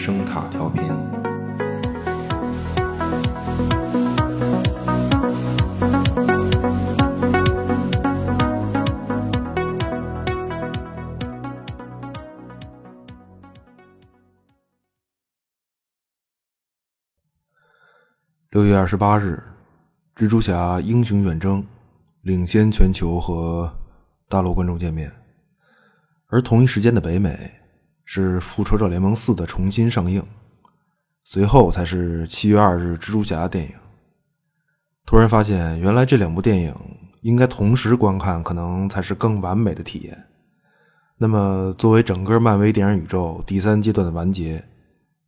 声塔调频。六月二十八日，蜘蛛侠英雄远征领先全球和大陆观众见面，而同一时间的北美是复仇者联盟四的重新上映，随后才是七月二日蜘蛛侠电影。突然发现，原来这两部电影应该同时观看，可能才是更完美的体验。那么，作为整个漫威电影宇宙第三阶段的完结，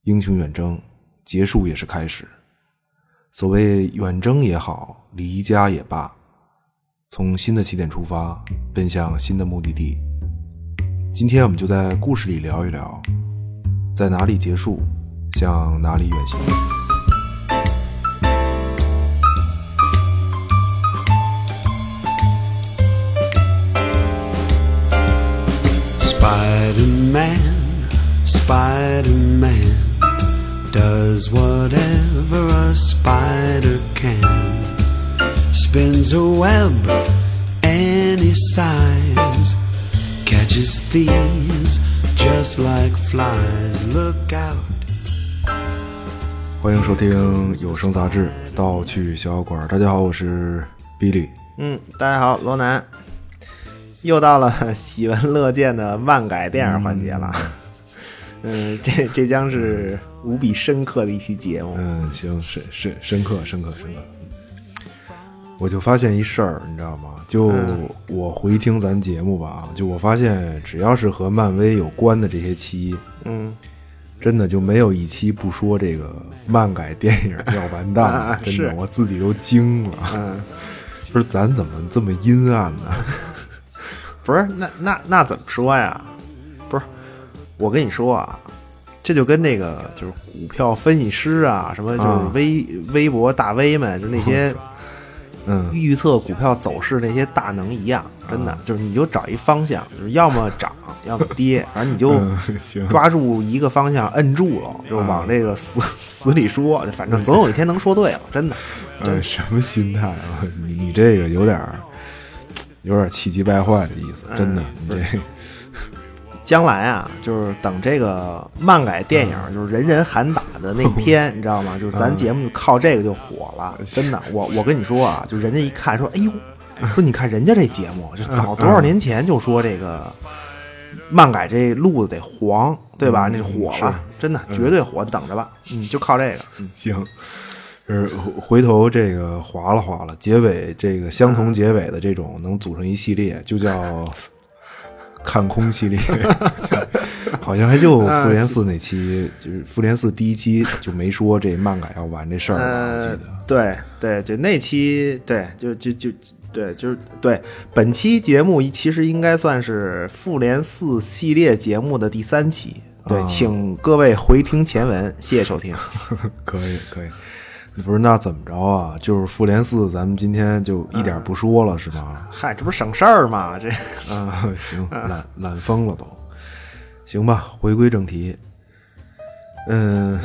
英雄远征结束也是开始。所谓远征也好，离家也罢，从新的起点出发，奔向新的目的地。今天我们就在故事里聊一聊，在哪里结束，向哪里远行。Spider Man, Spider Man does whatever a spider can. Spins a web any size, catches thieves just like flies. Look out. 欢迎收听有声杂志《盗趣小药馆》。大家好，我是 Billy。嗯，大家好，罗南，又到了喜闻乐见的万改电影环节了。嗯，这这将是无比深刻的一期节目。嗯，行，深深深刻，深刻，深刻。我就发现一事儿，你知道吗？就嗯我回听咱节目吧，就我发现，只要是和漫威有关的这些期，嗯，真的就没有一期不说这个漫改电影要完蛋了 啊，真的，我自己都惊了。嗯，不是咱怎么这么阴暗呢？不是，那那那怎么说呀？不是，我跟你说啊，这就跟那个就是股票分析师啊，什么就是啊微、微博大 V 们，就那些嗯，预测股票走势那些大能一样，真的、就是你就找一方向，就是要么涨，要么跌，反正你就抓住一个方向摁住了，就往这个死 死里说，反正总有一天能说对了，真的。嗯，什么心态啊？你你这个有点儿，有点气急败坏的意思，真的，你这将来啊，就是等这个漫改电影就是人人喊打的那天，你知道吗？就是咱节目就靠这个就火了，真的。我我跟你说啊，就人家一看说，哎呦，说你看人家这节目，就早多少年前就说这个漫改这路子得黄，对吧？那就火了，真的绝对火，等着吧。嗯，就靠这个。嗯，行。就是回头这个划了划了，结尾这个相同结尾的这种能组成一系列，就叫看空系列。好像还就复联四那期，就是复联四第一期就没说这漫改要完这事儿吧？我记呃得。，对对，就那期，对，就就就对，就是对。本期节目其实应该算是复联四系列节目的第三期。对，啊请各位回听前文，谢谢收听。可以可以，不是那怎么着啊？就是复联四，咱们今天就一点不说了，是吗？嗨，这不是省事儿吗？这啊，行，懒懒疯了都，行吧，回归正题。嗯，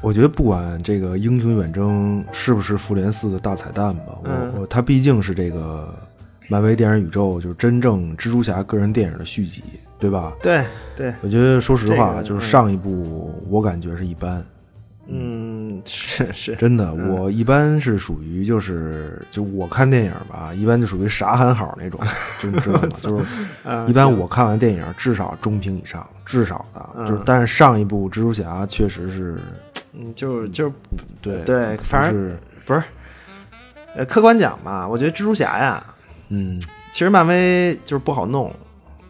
我觉得不管这个英雄远征是不是复联四的大彩蛋吧，嗯我我它毕竟是这个漫威电影宇宙就是真正蜘蛛侠个人电影的续集，对吧？对对，我觉得说实话，这个就是上一部我感觉是一般，嗯，是是，真的，我一般是属于就是就我看电影吧，一般就属于啥喊好那种，就你知道吗？就是嗯一般我看完电影至少中评以上，至少的，就是但是上一部蜘蛛侠确实是嗯，就是就是对对，反正是不是。呃，客观讲吧，我觉得蜘蛛侠呀，嗯其实漫威就是不好弄，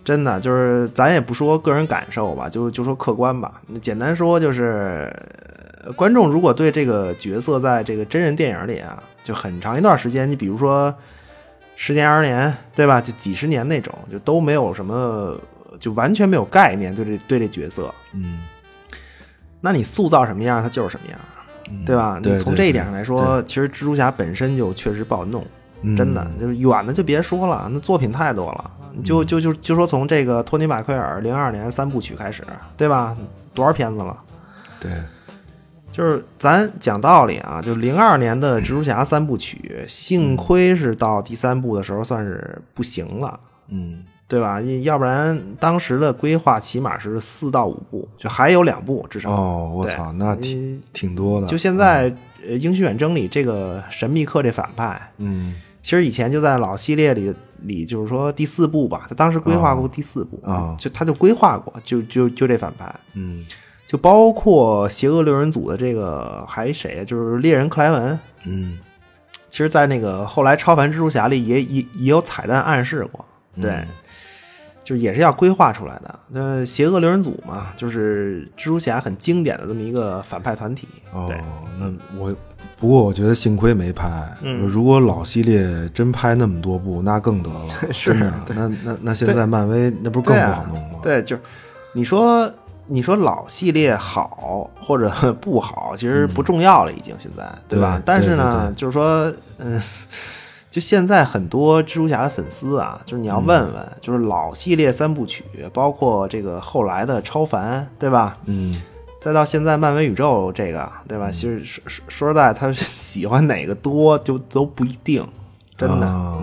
真的就是咱也不说个人感受吧，就就说客观吧。简单说就是，呃观众如果对这个角色在这个真人电影里啊，就很长一段时间，你比如说十年、二十年，对吧？就几十年那种，就都没有什么，就完全没有概念对这对这角色。嗯，那你塑造什么样，他就是什么样，对吧？对你从这一点上来说，其实蜘蛛侠本身就确实不好弄。嗯真的，就是远的就别说了，那作品太多了。你就就就就说从这个托尼·马奎尔零二年三部曲开始，对吧？多少片子了？对，就是咱讲道理啊，就零二年的蜘蛛侠三部曲，幸亏是到第三部的时候算是不行了，嗯，对吧？要不然当时的规划起码是四到五部，就还有两部至少。哦，我操，那挺嗯挺多的。就现在，呃，英雄远征里这个神秘客这反派，嗯其实以前就在老系列里里，就是说第四部吧，他当时规划过第四部啊就他就规划过，就就就这反派，嗯就包括邪恶六人组的这个还谁啊？就是猎人克莱文。嗯其实，在那个后来超凡蜘蛛侠里也也也有彩蛋暗示过，对，就也是要规划出来的。那邪恶六人组嘛，就是蜘蛛侠很经典的这么一个反派团体。哦，，那我不过我觉得幸亏没拍。嗯如果老系列真拍那么多部，那更得了。是真的那那那现在漫威那不是更不好弄吗？对，就是你说你说老系列好或者 不好，其实不重要了，已经现在、对吧？对但是呢，就是说，嗯。就现在很多蜘蛛侠的粉丝啊，就是你要问问，就是老系列三部曲，包括这个后来的超凡，对吧？嗯，再到现在漫威宇宙这个，对吧？其实说说说实在，他喜欢哪个多就都不一定，真的。啊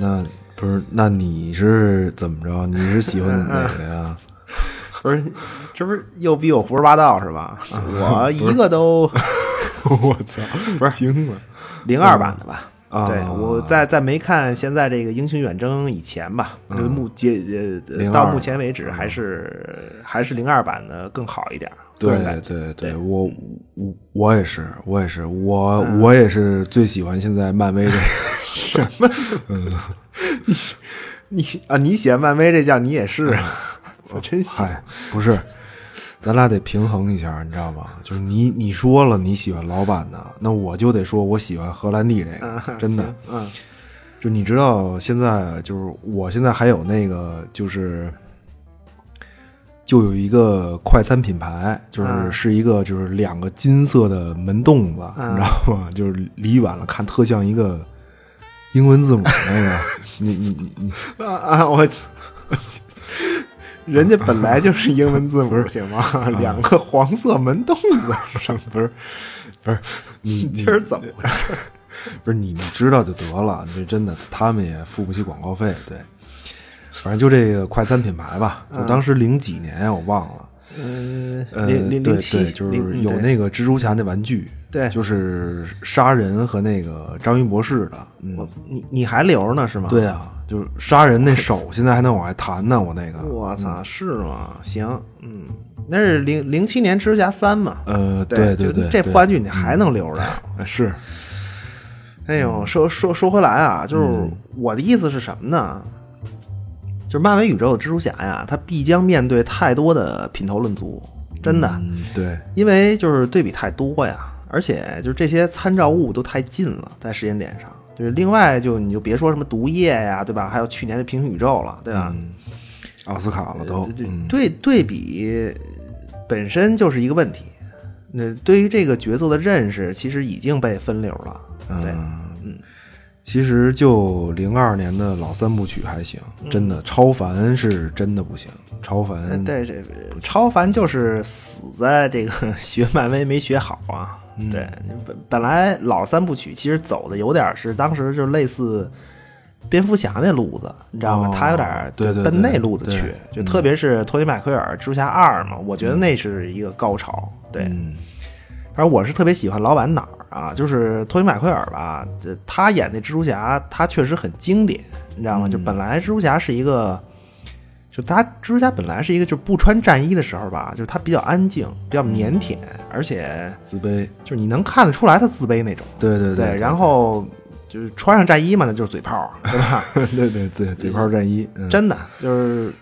那不是？那你是怎么着？你是喜欢哪个呀？不是，这不是又逼我胡说八道是吧？我一个都 我操，不是惊了零二版的吧？啊对，我在在没看现在这个英雄远征以前吧，就目截呃到目前为止还是还是零二版的更好一点。对对对，我我我也是，我也是，我我也是最喜欢现在漫威这个。你啊，你喜欢漫威这叫你也是，我真喜欢。嗨，不是，咱俩得平衡一下，你知道吗？就是你你说了你喜欢老板的，那我就得说我喜欢荷兰弟这个，真的。嗯就你知道，现在就是我现在还有那个，就是就有一个快餐品牌，就是嗯是一个就是两个金色的门洞子，嗯你知道吗？就是离远了看特像一个英文字母那个。你你你你，啊啊！我人家本来就是英文字母，行 吗？两个黄色门洞子什么，不是不是你今儿怎么回事？不是你你知道就得了，这真的他们也付不起广告费，对。反正就这个快餐品牌吧，就当时零几年呀，我忘了。嗯，呃，零零零七，就是有那个蜘蛛侠那玩具，对就是杀人和那个章鱼博士的，嗯我，你你还留着呢是吗？对啊，就是杀人那手现在还能往外弹呢，我那个，我操，是吗？行，嗯，那是零零七年蜘蛛侠三嘛？呃，对对对，这破玩具你还能留着？是，哎呦，说说说回来啊，就是嗯我的意思是什么呢？就是漫威宇宙的蜘蛛侠呀，他必将面对太多的品头论足，真的，嗯，对，因为就是对比太多呀，而且就是这些参照物都太近了，在时间点上。就是另外就你就别说什么毒液呀，对吧？还有去年的平行宇宙了，对吧？嗯，奥斯卡了都，对嗯对对比本身就是一个问题。那对于这个角色的认识，其实已经被分流了。对，嗯，其实就零二年的老三部曲还行，真嗯的，超凡是真的不行，超凡，呃对这超凡就是死在这个学漫威没学好啊。嗯对，本本来老三部曲其实走的有点是当时就类似蝙蝠侠那路子，你知道吗？哦他有点对对对奔那路子去，就特别是托尼麦奎尔蜘蛛侠二嘛，我觉得那是一个高潮。对，嗯反正我是特别喜欢老版哪儿啊，就是托尼马奎尔吧，这他演那蜘蛛侠，他确实很经典，你知道吗？就本来蜘蛛侠是一个，就他蜘蛛侠本来是一个，就不穿战衣的时候吧，就是他比较安静，比较腼腆，而且自卑，就是你能看得出来他自卑那种。对对对，然后就是穿上战衣嘛，那就是嘴炮，对吧？对对对嘴炮战衣，嗯真的就是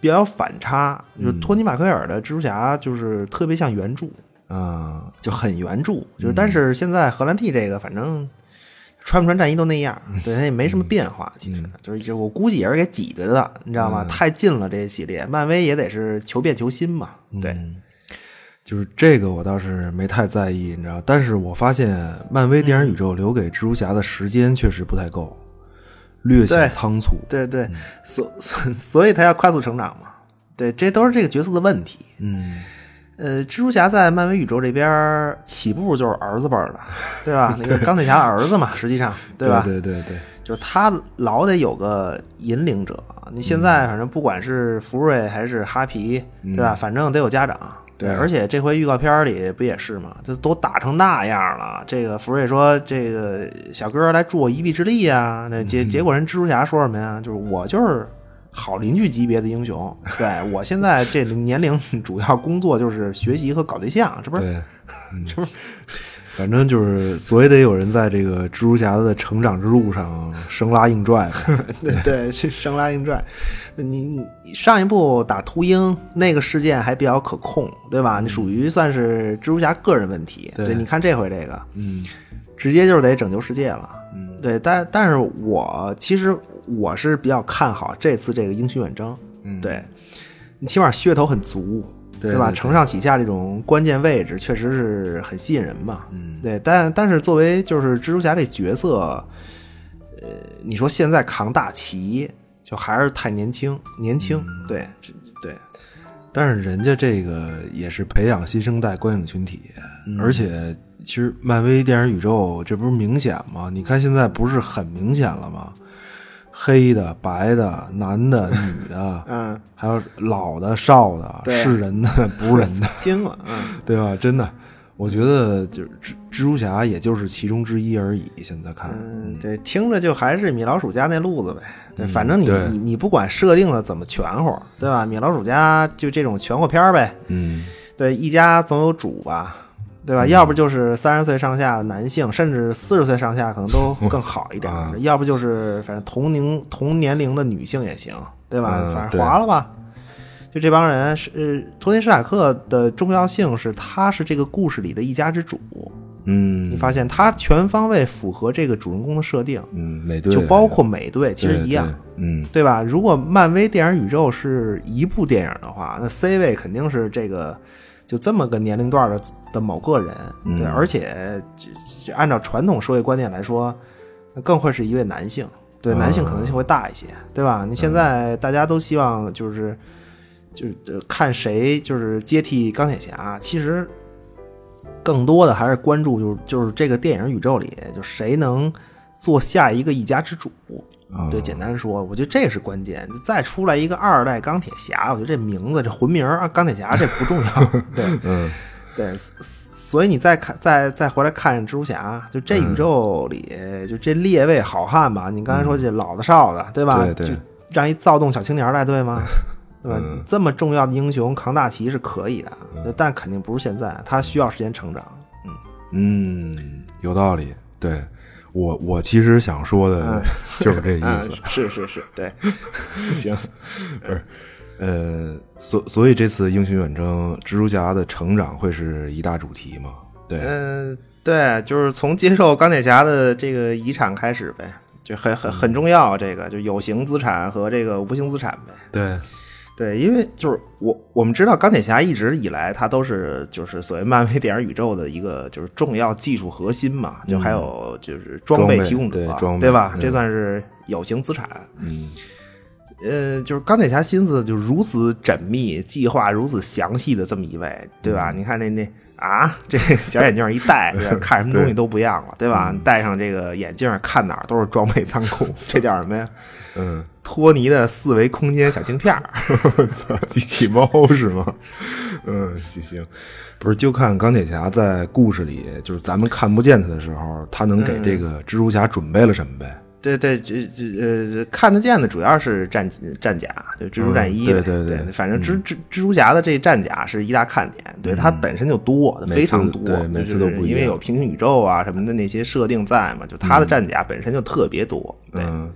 比较有反差。就是托尼·马奎尔的蜘蛛侠，就是特别像原著，啊，就很原著。就是但是现在荷兰弟这个，反正穿不穿战衣都那样，对他也没什么变化。其实就是就我估计也是给挤兑的，你知道吗？太近了这一系列，漫威也得是求变求新嘛。对，就是这个我倒是没太在意，你知道，但是我发现漫威电影宇宙留给蜘蛛侠的时间确实不太够，略显仓促。对对，所所 所以他要快速成长嘛。对，这都是这个角色的问题。嗯，呃，蜘蛛侠在漫威宇宙这边起步就是儿子辈儿的，对吧？那个钢铁侠的儿子嘛，实际上，对吧？对对对，就是他老得有个引领者。你现在反正不管是福瑞还是哈皮，对吧？反正得有家长。对而且这回预告片里不也是嘛？这都打成那样了。这个福瑞说：“这个小哥来助我一臂之力啊。”那结结果人蜘蛛侠说什么呀？就是我就是好邻居级别的英雄。对我现在这年龄主要工作就是学习和搞对象，这不是这 不是反正就是，所以得有人在这个蜘蛛侠的成长之路上生拉硬拽。对对，是生拉硬拽。你你上一部打秃鹰那个事件还比较可控，对吧？你属于算是蜘蛛侠个人问题。对你看这回这个，嗯直接就是得拯救世界了。嗯，对，但但是我其实我是比较看好这次这个英雄远征。嗯对，你起码噱头很足，吧？对对承上启下这种关键位置确实是很吸引人嘛。嗯对，但但是作为就是蜘蛛侠这角色，呃，你说现在扛大旗，就还是太年轻，年轻。嗯对，对，但是人家这个也是培养新生代观影群体，而且其实漫威电影宇宙这不是明显吗？你看现在不是很明显了吗？黑的、白的、男的、女的，嗯，还有老的、少的，是人的、不是人的，惊了，嗯。对吧？真的，我觉得就是蜘蜘蛛侠也就是其中之一而已。现在看，嗯，对，听着就还是米老鼠家那路子呗。对，反正你嗯你你不管设定的怎么全乎，对吧？米老鼠家就这种全乎片儿呗。嗯，对，一家总有主吧，对吧？要不就是三十岁上下男性，甚至四十岁上下可能都 更好一点要不就是反正同龄同年龄的女性也行，对吧？嗯反正划了吧。就这帮人是呃托尼·史塔克的重要性是，他是这个故事里的一家之主。嗯，你发现他全方位符合这个主人公的设定，嗯，美队就包括美队，其实一样，，嗯对吧？如果漫威电影宇宙是一部电影的话，那 C 位肯定是这个就这么个年龄段的的某个人，嗯对，而且就就按照传统社会观念来说，那更会是一位男性，对，啊男性可能性会大一些，对吧？你现在大家都希望就是就是呃看谁就是接替钢铁侠，其实更多的还是关注就是就是这个电影宇宙里，就谁能做下一个一家之主。啊对，简单说，我觉得这是关键。再出来一个二代钢铁侠，我觉得这名字、这魂名啊，钢铁侠这不重要。对，嗯对，所所以你再看，再再回来看蜘蛛侠，就这嗯宇宙里，就这列位好汉吧，你刚才说这老的少的，对吧？对对就让一躁动小青年带队吗？对吧？嗯这么重要的英雄扛大旗是可以的，但肯定不是现在，他需要时间成长。嗯嗯，有道理。对我，我其实想说的嗯 就是这意啊思。，是是是，对，行，不是呃，所所以这次英雄远征，蜘蛛侠的成长会是一大主题嘛？对，嗯，对，就是从接受钢铁侠的这个遗产开始呗，就很很很重要。这个就有形资产和这个无形资产呗。对，对，因为就是我我们知道钢铁侠一直以来他都是就是所谓漫威电影宇宙的一个就是重要技术核心嘛，就还有就是装备提供者，对吧？嗯这算是有形资产。嗯呃，就是钢铁侠心思就如此缜密，计划如此详细的这么一位，对吧？嗯你看那那啊，这小眼镜一戴，看什么东西都不一样了，对嗯吧？戴上这个眼镜看哪儿都是装备仓库，这叫什么呀？嗯，托尼的四维空间小镜片儿。操，机器猫是吗？嗯，行。行，不是，就看钢铁侠在故事里，就是咱们看不见他的时候，他能给这个蜘蛛侠准备了什么呗？对对，这这呃，看得见的主要是战战甲，就蜘蛛战衣、嗯对对对。对反正蜘蜘蜘蛛侠的这战甲是一大看点，对它本身就多，非常多，对每次都不因为有平行宇宙啊什么的那些设定在嘛，就它的战甲本身就特别多，对，嗯，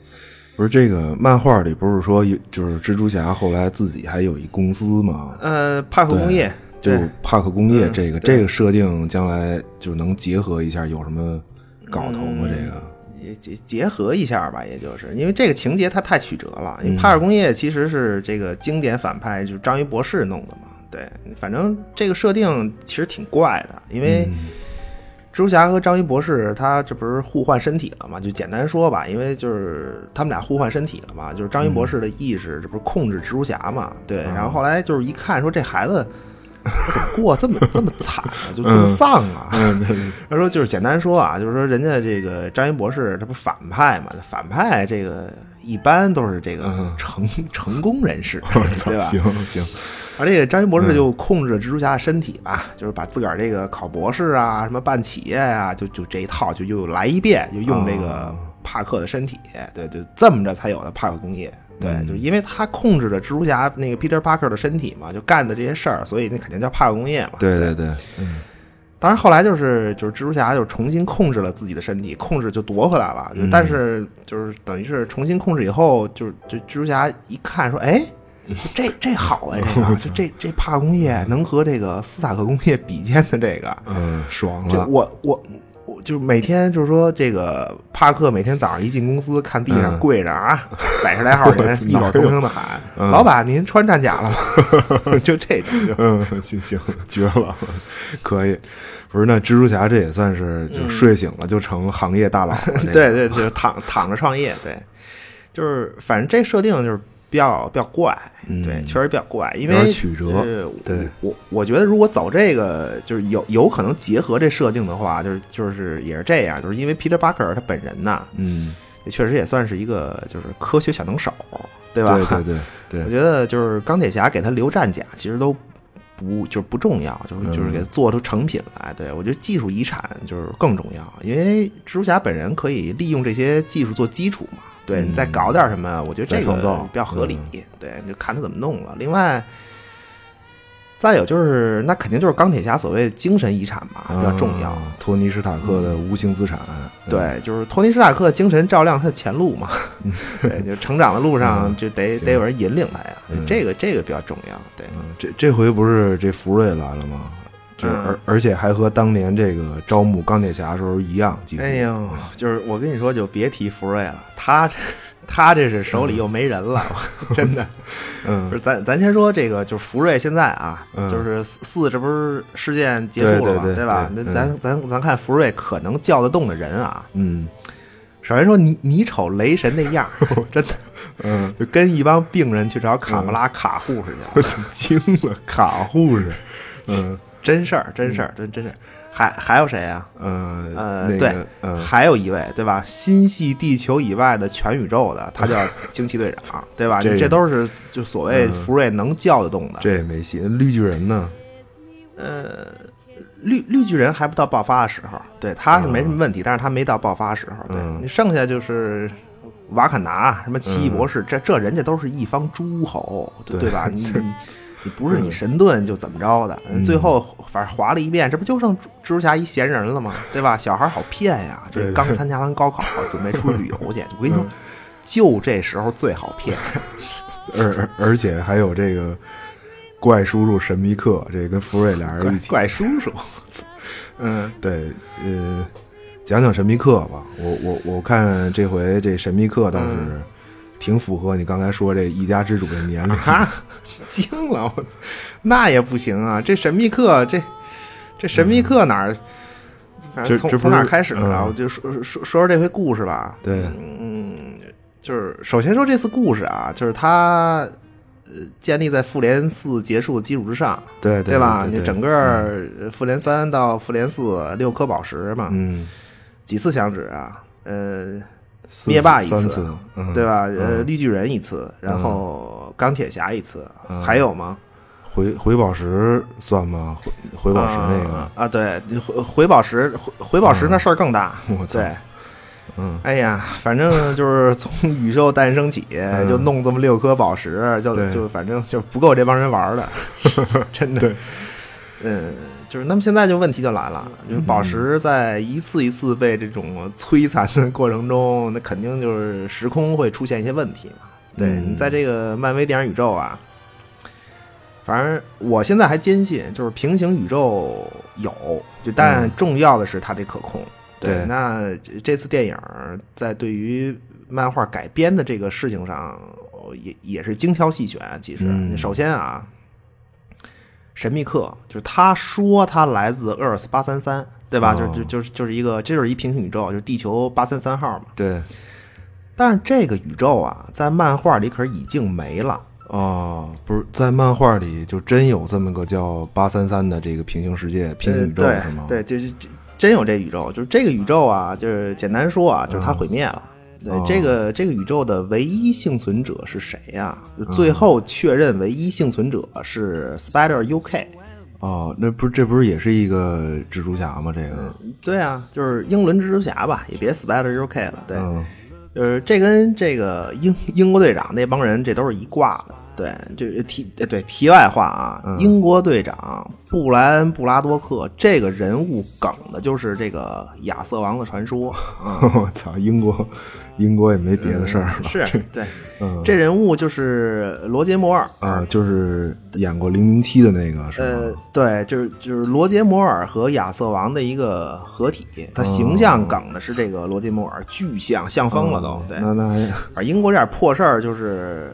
不是这个漫画里不是说有，就是蜘蛛侠后来自己还有一公司吗？呃，帕克工业，就对帕克工业嗯这个、对这个设定，将来就能结合一下，有什么搞头吗？这个也结结合一下吧，也就是因为这个情节它太曲折了。嗯因为帕克工业其实是这个经典反派，就是章鱼博士弄的嘛。对，反正这个设定其实挺怪的，因为嗯蜘蛛侠和章鱼博士他这不是互换身体了嘛？就简单说吧，因为就是他们俩互换身体了嘛，就是章鱼博士的意识这不是控制蜘蛛侠嘛？对，然后后来就是一看说这孩子。我怎么过这么 这么惨啊，就这么丧啊？他说就是简单说啊，就是说人家这个章鱼博士他不反派嘛，反派这个一般都是这个成、成功人士，对吧？行行，而这个章鱼博士就控制了蜘蛛侠的身体吧，就是把自个儿这个考博士啊，什么办企业呀、就就这一套就又来一遍，就用这个帕克的身体，对，就这么着才有的帕克工业。对，就是因为他控制着蜘蛛侠那个 Peter Parker 的身体嘛，就干的这些事儿，所以那肯定叫帕克工业嘛。对对对，嗯当然后来就是就是蜘蛛侠就重新控制了自己的身体，控制就夺回来了。就但是就是等于是重新控制以后，就是就蜘蛛侠一看说，哎，这这好啊，这个就这这帕工业能和这个斯塔克工业比肩的这个，嗯，爽这了，我我我就是每天就是说这个帕克每天早上一进公司，看地上嗯跪着啊，百十来号 人异口同声的喊：“嗯老板，您穿战甲了吗？” 就这种，嗯，行行，绝了，可以。不是，那蜘蛛侠这也算是就睡醒了就成行业大佬对对，就躺躺着创业，对，就是反正这设定就是比较比较怪，嗯对，确实比较怪，因为曲折呃对我我觉得如果走这个，就是有有可能结合这设定的话，就是就是也是这样，就是因为 Peter Parker 他本人呐，嗯，也确实也算是一个就是科学小能手，对吧？对对对对我觉得就是钢铁侠给他留战甲，其实都不就是不重要，就是嗯就是给他做出成品来。对我觉得技术遗产就是更重要，因为蜘蛛侠本人可以利用这些技术做基础嘛。对嗯你再搞点什么，我觉得这个比较合理。嗯对，你就看他怎么弄了。另外。再有就是，那肯定就是钢铁侠所谓的精神遗产吧，比较重要。啊托尼·史塔克的无形资产，嗯对，就是托尼·史塔克的精神照亮他的前路嘛。对，就成长的路上就得行得有人引领他呀。嗯这个这个比较重要。对，嗯，这这回不是这福瑞来了吗？就而而且还和当年这个招募钢铁侠的时候一样。哎呦，就是我跟你说，就别提福瑞了，他 他这是手里又没人了，真的。嗯。不嗯是，咱咱先说这个，就是福瑞现在啊，嗯。就是四，这不是事件结束了嘛，对吧？那对咱咱咱看福瑞可能叫得动的人啊，嗯。首先说你你瞅雷神那样，真的嗯，就跟一帮病人去找卡莫拉卡护士去了。惊了，卡护士，嗯真事儿，真事儿，真真事儿。还还有谁啊？嗯呃，那对还有一位，对吧？心系地球以外的全宇宙的，他叫 惊奇队长，对吧？这这都是就所谓嗯福瑞能叫得动的。这也没戏。绿巨人呢？呃绿绿巨人还不到爆发的时候，对，他是没什么问题，但是他没到爆发的时候。对嗯你剩下就是瓦坎达、什么奇异博士，这这人家都是一方诸侯，对吧？你 你你不是你神盾就怎么着的？嗯最后反正划了一遍，这不就剩蜘蛛侠一闲人了吗？对吧？小孩好骗呀！这刚参加完高考，准备出去旅游去。我跟你说，就这时候最好骗。而而而且还有这个怪叔叔神秘客，这跟福瑞俩人一起。怪叔叔，嗯，对，呃，讲讲神秘客吧。我我我看这回这神秘客倒是嗯挺符合你刚才说这一家之主的年龄。啊，惊了！我操，那也不行啊！这神秘客，这这神秘客哪儿？反正从从哪儿开始啊？嗯我就说说说说这回故事吧。对，嗯，就是首先说这次故事啊，就是它呃建立在复联四结束的基础之上，对对吧？你整个呃复联三到复联四六颗宝石嘛，嗯，几次响指啊？呃，四灭霸一次次，嗯，对？吧？呃，嗯绿巨人一次，然后钢铁侠一次，嗯还有吗？回回宝石算吗？回回宝石那个，啊啊，对，回回宝石回回宝石那事儿更大。我嗯，哎呀，反正就是从宇宙诞生起，就弄这么六颗宝石，就就反正就不够这帮人玩的，真的。对嗯，就是那么现在就问题就来了，就是宝石在一次一次被这种摧残的过程中，那肯定就是时空会出现一些问题嘛。对嗯你在这个漫威电影宇宙啊，反正我现在还坚信，就是平行宇宙有，就但嗯重要的是它得可控。对那这这次电影在对于漫画改编的这个事情上，也也是精挑细选。其实，嗯首先啊，神秘客就是他说他来自 Earth 八三三，对吧？哦就就就是就是一个，这就是一平行宇宙，就是地球八三三号嘛。对，但是这个宇宙啊，在漫画里可是已经没了。哦，不是在漫画里就真有这么个叫八三三的这个平行世界、平行宇宙对是吗？对，就是这真有这宇宙，就是这个宇宙啊，就是简单说啊，就是它毁灭了。对，哦这个这个宇宙的唯一幸存者是谁呀、就最后确认唯一幸存者是 Spider UK。哦，那不是这不是也是一个蜘蛛侠吗？这个，对啊，就是英伦蜘蛛侠吧，也别 Spider UK 了。对，嗯就是这跟这个英英国队长那帮人这都是一挂的。对，这题呃对题外话啊，嗯英国队长布莱恩布拉多克这个人物梗的就是这个亚瑟王的传说。我操，英国英国也没别的事儿了，是 对，嗯这人物就是罗杰摩尔。啊，就是演过零零七的那个是呃？，对，就是就是罗杰摩尔和亚瑟王的一个合体，他形象梗的是这个罗杰摩尔，巨像，像疯了都。对，那那还而英国这点破事儿就是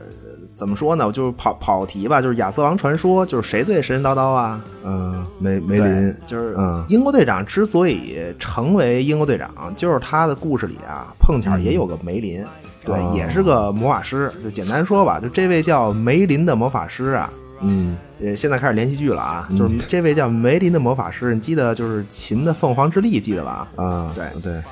怎么说呢？就是跑跑题吧，就是亚瑟王传说，就是谁最神神叨叨啊？嗯梅梅林，就是嗯英国队长之所以成为英国队长，就是他的故事里啊，碰巧也有个梅林，对，哦也是个魔法师。就简单说吧，就这位叫梅林的魔法师啊，嗯呃，现在开始连续剧了啊，就是这位叫梅林的魔法师，你记得就是秦的凤凰之力，记得吧？啊，对对，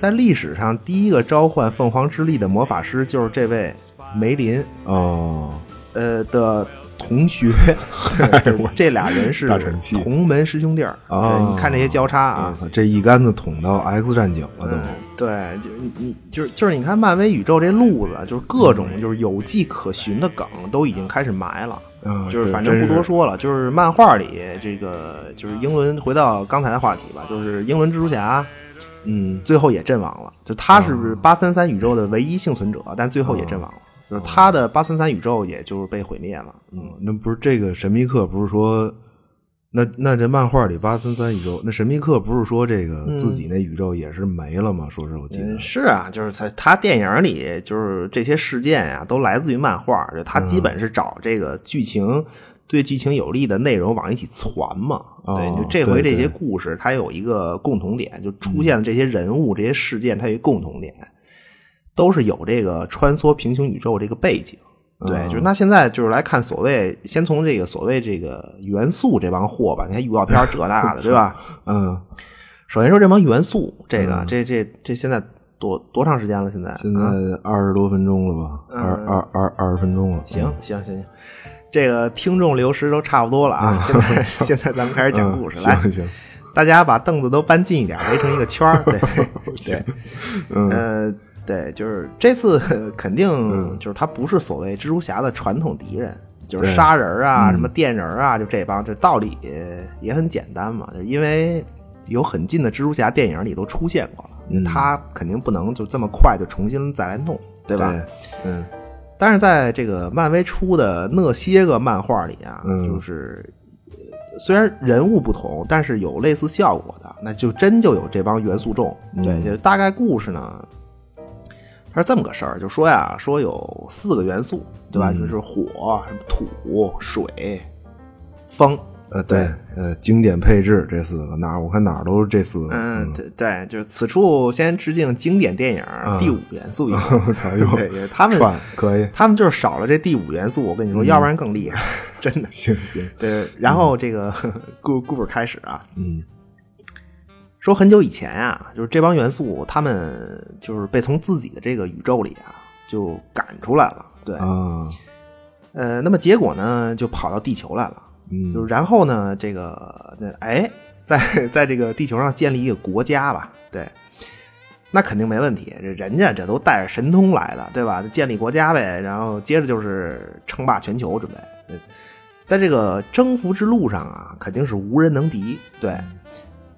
在历史上第一个召唤凤凰之力的魔法师就是这位梅林，哦，呃的同学，对对这俩人是同门师兄弟儿。哦。对你看这些交叉啊。这一竿子捅到 X 战警了都，嗯，对，就是你你就是就是你看漫威宇宙这路子，就是各种就是有迹可循的梗都已经开始埋了。嗯，就是反正不多说了，就是漫画里这个就是英伦，回到刚才的话题吧，就是英伦蜘蛛侠，嗯，最后也阵亡了。就他是八三三宇宙的唯一幸存者，但最后也阵亡了。就是他的八三三宇宙也就是被毁灭了。嗯，嗯，那不是这个神秘客不是说，那那这漫画里八三三宇宙，那神秘客不是说这个自己那宇宙也是没了吗？说是我记得嗯，是啊，就是他他电影里就是这些事件呀、都来自于漫画，就他基本是找这个剧情。对剧情有利的内容往一起攒嘛？哦对，就这回这些故事，它有一个共同点，就出现了这些人物、这些事件，它有一个共同点，都是有这个穿梭平行宇宙这个背景。对，哦就是那现在就是来看所谓，先从这个所谓这个元素这帮货吧，你看预告片儿这那的，对吧？嗯，首先说这帮元素，这个、这这这现在多多长时间了？现在现在二十多分钟了吧，二二二二十分钟了。行行行行，这个听众流失都差不多了啊。现在 现在咱们开始讲故事，嗯来，大家把凳子都搬近一点，围成一个圈儿。对 对，呃，对，就是这次肯定就是他不是所谓蜘蛛侠的传统敌人。就是杀人啊，什么电人啊，就这帮，这道理也很简单嘛，就因为有很近的蜘蛛侠电影里都出现过了，他肯定不能就这么快就重新再来弄，对吧？对，嗯但是在这个漫威出的那些个漫画里啊，嗯就是呃虽然人物不同，但是有类似效果的，那就真就有这帮元素众。对，就大概故事呢，它是这么个事儿，就说呀，说有四个元素，对吧？就是火、什么土、水、风。呃对，呃经典配置这四个哪儿我看哪儿都是这四个。嗯，对对，就是此处先致敬经典电影《第五元素》一对，对他们串可以，他们就是少了这第五元素，我跟你说，要不然更厉害，真的。行行，对，然后这个故故事开始啊，嗯说很久以前啊，就是这帮元素，他们就是被从自己的这个宇宙里啊就赶出来了。对，啊，呃，那么结果呢，就跑到地球来了。嗯就是然后呢，这个那哎，在在这个地球上建立一个国家吧，对，那肯定没问题。这人家这都带着神通来的，对吧？建立国家呗，然后接着就是称霸全球，准备。嗯在这个征服之路上啊，肯定是无人能敌，对。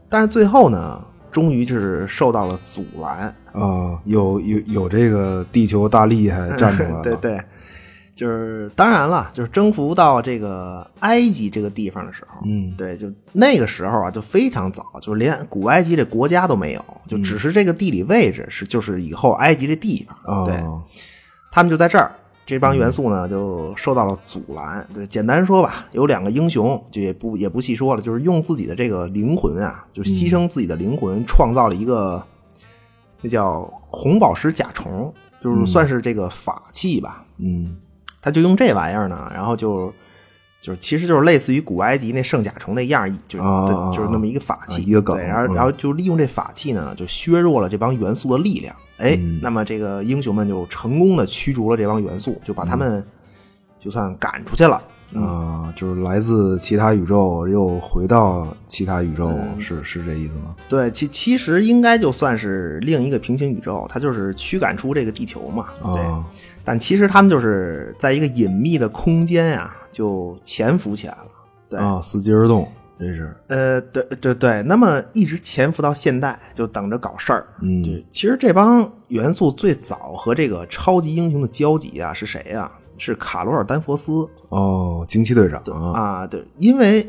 但是最后呢，终于就是受到了阻拦，啊，有有有这个地球大厉害站出来了，对对，就是当然了，就是征服到这个埃及这个地方的时候，嗯对，就那个时候啊，就非常早，就是连古埃及这国家都没有，就只是这个地理位置是就是以后埃及这地方，对哦，他们就在这儿。这帮元素呢，就受到了阻拦。对，简单说吧，有两个英雄，就也不也不细说了，就是用自己的这个灵魂啊，就牺牲自己的灵魂，创造了一个那叫红宝石甲虫，就是算是这个法器吧。嗯他就用这玩意儿呢，然后就就是其实就是类似于古埃及那圣甲虫那样，就就是那么一个法器，啊一个梗对然后嗯然后就利用这法器呢，就削弱了这帮元素的力量。哎，嗯那么这个英雄们就成功的驱逐了这帮元素，就把他们就算赶出去了。啊，就是来自其他宇宙又回到其他宇宙，嗯是是这意思吗？对，其其实应该就算是另一个平行宇宙，它就是驱赶出这个地球嘛。对，啊但其实他们就是在一个隐秘的空间呀、就潜伏起来了。对，啊，伺机而动，这是呃，对对对，那么一直潜伏到现代，就等着搞事儿。嗯对，其实这帮元素最早和这个超级英雄的交集啊，是谁呀、是卡罗尔丹佛斯哦，惊奇队长啊，啊。对，因为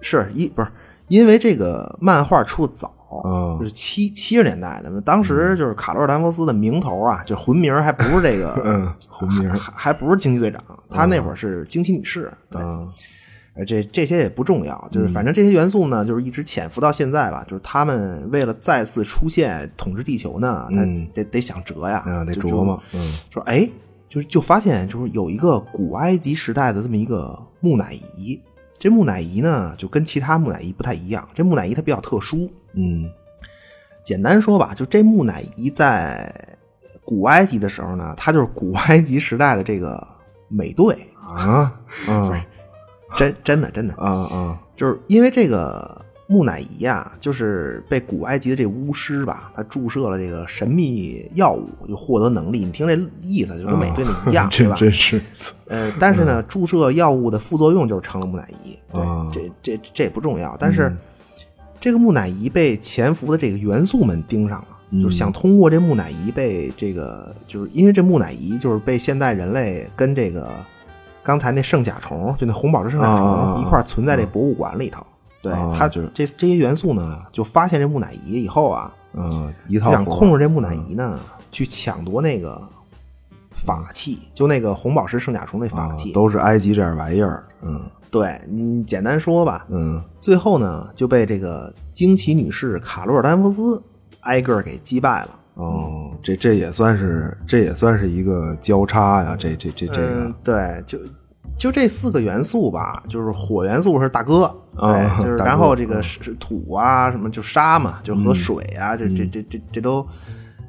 是一不是因为这个漫画出的早。嗯就是七七十年代的，当时就是卡罗尔丹佛斯的名头啊，就魂名还不是这个，嗯魂名还还还不是惊奇队长，他那会儿是惊奇女士，对，嗯呃，这这些也不重要，就是反正这些元素呢，就是一直潜伏到现在吧。就是他们为了再次出现统治地球呢，他嗯得得想辙呀，啊，得琢磨，嗯说哎，就就发现就是有一个古埃及时代的这么一个木乃伊。这木乃伊呢，就跟其他木乃伊不太一样。这木乃伊它比较特殊，嗯。简单说吧，就这木乃伊在古埃及的时候呢，它就是古埃及时代的这个美队，啊？嗯真真的真的，啊啊。就是因为这个木乃伊啊，就是被古埃及的这巫师吧，他注射了这个神秘药物，就获得能力。你听这意思，就跟美队那一样，对吧？真 真是。呃，但是呢，注射药物的副作用就是成了木乃伊。对，啊。这这这也不重要。但是、这个木乃伊被潜伏的这个元素们盯上了，就是想通过这木乃伊被这个，就是因为这木乃伊就是被现代人类跟这个刚才那圣甲虫，就那红宝石圣甲虫、一块存在这博物馆里头。对，啊它就是这这些元素呢，就发现这木乃伊以后啊，嗯一套想控制这木乃伊呢，去抢夺那个法器，就那个红宝石圣甲虫那法啊器。都是埃及这点玩意儿，嗯对你简单说吧，嗯。最后呢就被这个惊奇女士卡洛尔丹佛斯挨个儿给击败了。哦，这这也算是这也算是一个交叉呀，这这这这嗯个，对，就就这四个元素吧，就是火元素是大哥，啊对，就是然后这个是土啊什么就沙嘛，就嗯。和水啊，这这这这这都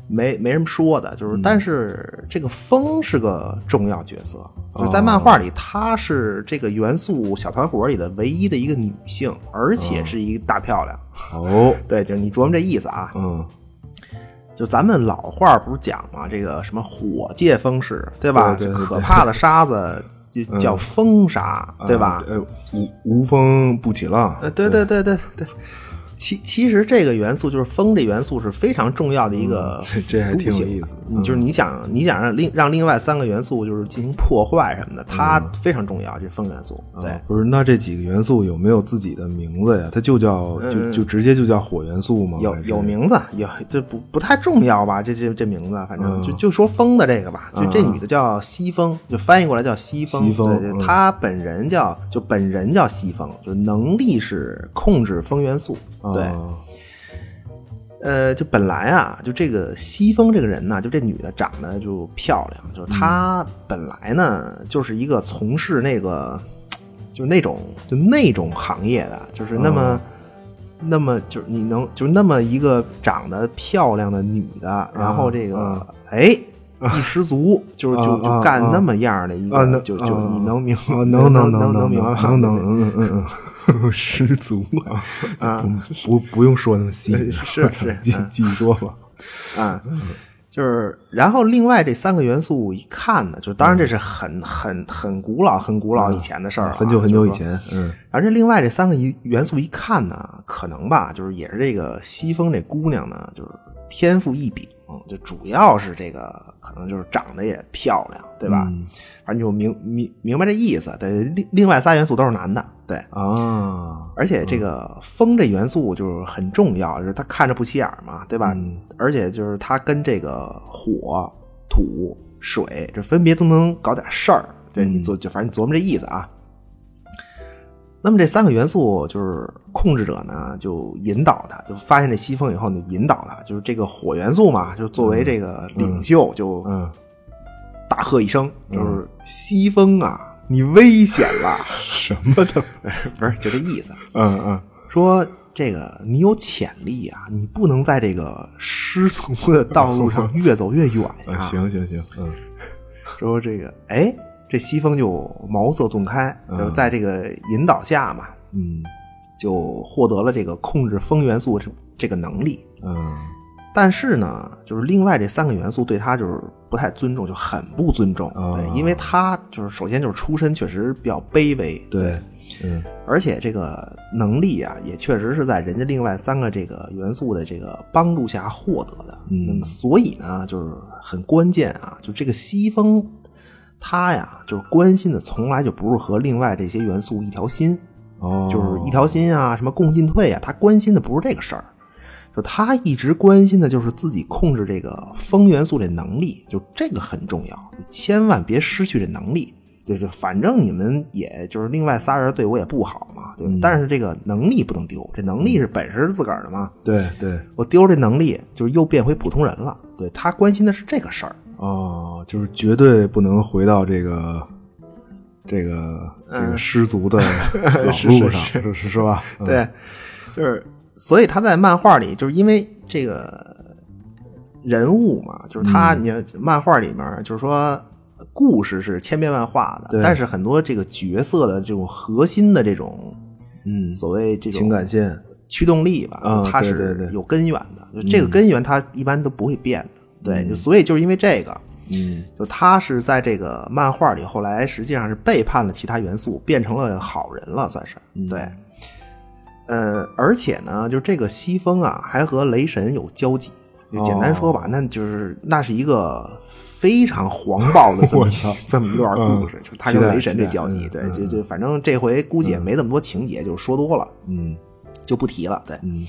没没什么说的，就是但是这个风是个重要角色，就是在漫画里她是这个元素小团伙里的唯一的一个女性，而且是一个大漂亮。哦，对，就是你琢磨这意思啊，嗯就咱们老话不是讲嘛，这个什么火借风势，对吧？对对对这可怕的沙子 就叫风沙，对吧？呃，无无风不起浪，呃，对对对对对。其其实这个元素就是风，这元素是非常重要的一个这这还挺有意思就是你想你想让另让另外三个元素就是进行破坏什么的，它非常重要。这风元素，对啊，不是，那这几个元素有没有自己的名字呀？它就叫就就直接就叫火元素吗？有有名字，有这不不太重要吧？这这这名字，反嗯正就就说风的这个吧，就这女的叫西风，就翻译过来叫西风。西风对对，嗯她本人叫就本人叫西风，就是能力是控制风元素。对，啊呃，就本来啊，就这个西风这个人呢，就这女的长得就漂亮，就是她本来呢就是一个从事那个就是那种就那种行业的，就是那么。那么就是你能就是那么一个长得漂亮的女的，然后这个啊哎一失足，就是就啊就干啊那么样的一啊，个，就就啊你能明啊能能能能明白吗？能能对嗯嗯嗯，失足啊啊，不不用说那么细，是 是嗯继继续说吧。啊，就是，然后另外这三个元素一看呢，就当然这是很很很古老、很古老以前的事儿很久很久以。前，嗯而这另外这三个一元素一看呢，可能吧，就是也是这个西风这姑娘呢，就是天赋异禀，就主要是这个可能就是长得也漂亮，对吧？嗯反正就明明明白这意思。对，另另外仨元素都是男的，对。啊，而且这个风这元素就是很重要，就是它看着不起眼嘛，对吧？而且就是它跟这个火、土、水这分别都能搞点事儿。对你做就反正你琢磨这意思啊。那么这三个元素就是控制者呢，就引导他，就发现这西风以后，你引导他，就是这个火元素嘛，就作为这个领袖，就嗯大大喝一声，就是西风啊，你危险了！什么的？不是，就这意思。嗯嗯，说这个你有潜力啊，你不能在这个失足的道路上 越走越远呀、啊行行行，嗯说这个，哎，这西风就茅塞顿开，就是在这个引导下嘛，嗯就获得了这个控制风元素这这个能力。嗯但是呢，就是另外这三个元素对他就是不太尊重，就很不尊重。哦对，因为他就是首先就是出身确实比较卑微，对，嗯而且这个能力啊，也确实是在人家另外三个这个元素的这个帮助下获得的。嗯那么所以呢，就是很关键啊，就这个西风，他呀，就是关心的从来就不是和另外这些元素一条心，哦，就是一条心啊，什么共进退啊，他关心的不是这个事儿。就他一直关心的就是自己控制这个风元素这能力，就这个很重要，千万别失去这能力。对，就反正你们也就是另外仨人对我也不好嘛，对吧？但是这个能力不能丢，这能力是本事是自个儿的嘛。对对，我丢这能力，就是又变回普通人了。对他关心的是这个事儿。哦，就是绝对不能回到这个这个这个失足的 老路上，是是是吧？嗯对，就是所以他在漫画里，就是因为这个人物嘛，就是他，嗯你看漫画里面就是说。故事是千变万化的，但是很多这个角色的这种核心的这种嗯，所谓这种情感线，驱动力吧，啊它是有根源的。就这个根源，它一般都不会变的。对，就所以就是因为这个，嗯就他是在这个漫画里，后来实际上是背叛了其他元素，变成了好人了，算是对。呃，而且呢，就这个西风啊，还和雷神有交集。就简单说吧，那就是那是一个非常黄暴的这么一我操这么一段故事，嗯就他跟雷神这交集。嗯对，就就反正这回估计也没那么多情节，就是说多了，嗯就不提了。对，嗯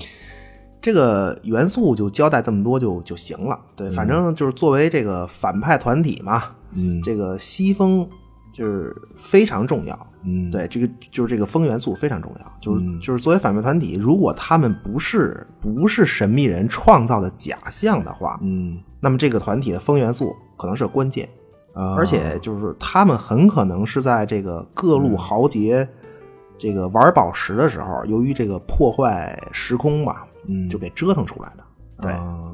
这个元素就交代这么多就就行了。对，反正就是作为这个反派团体嘛，嗯这个西风就是非常重要。嗯，对，这个就是这个风元素非常重要。就是、就是作为反派团体，如果他们不是不是神秘人创造的假象的话，嗯那么这个团体的风元素可能是关键。啊，而且就是他们很可能是在这个各路豪杰这个玩宝石的时候，由于这个破坏时空吧，嗯就给折腾出来的。对，啊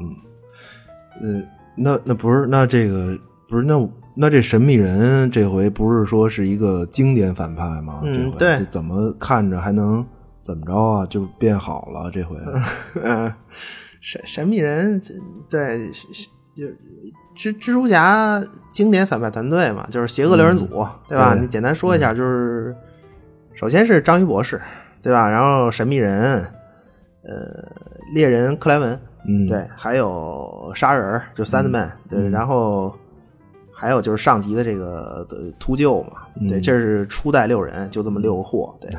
呃，那那不是那这个不是那那这神秘人这回不是说是一个经典反派吗？嗯这回对怎么看着还能怎么着啊？就变好了这回？嗯，神神秘人，这对就蜘蜘蛛侠经典反派团队嘛，就是邪恶六人组，对吧？对你简单说一下，就是首先是章鱼博士，对吧？然后神秘人，呃，猎人克莱文，嗯，对，还有杀人儿，就 Sandman，、对，然后还有就是上级的这个的秃鹫嘛，对，这是初代六人，就这么六个货，对，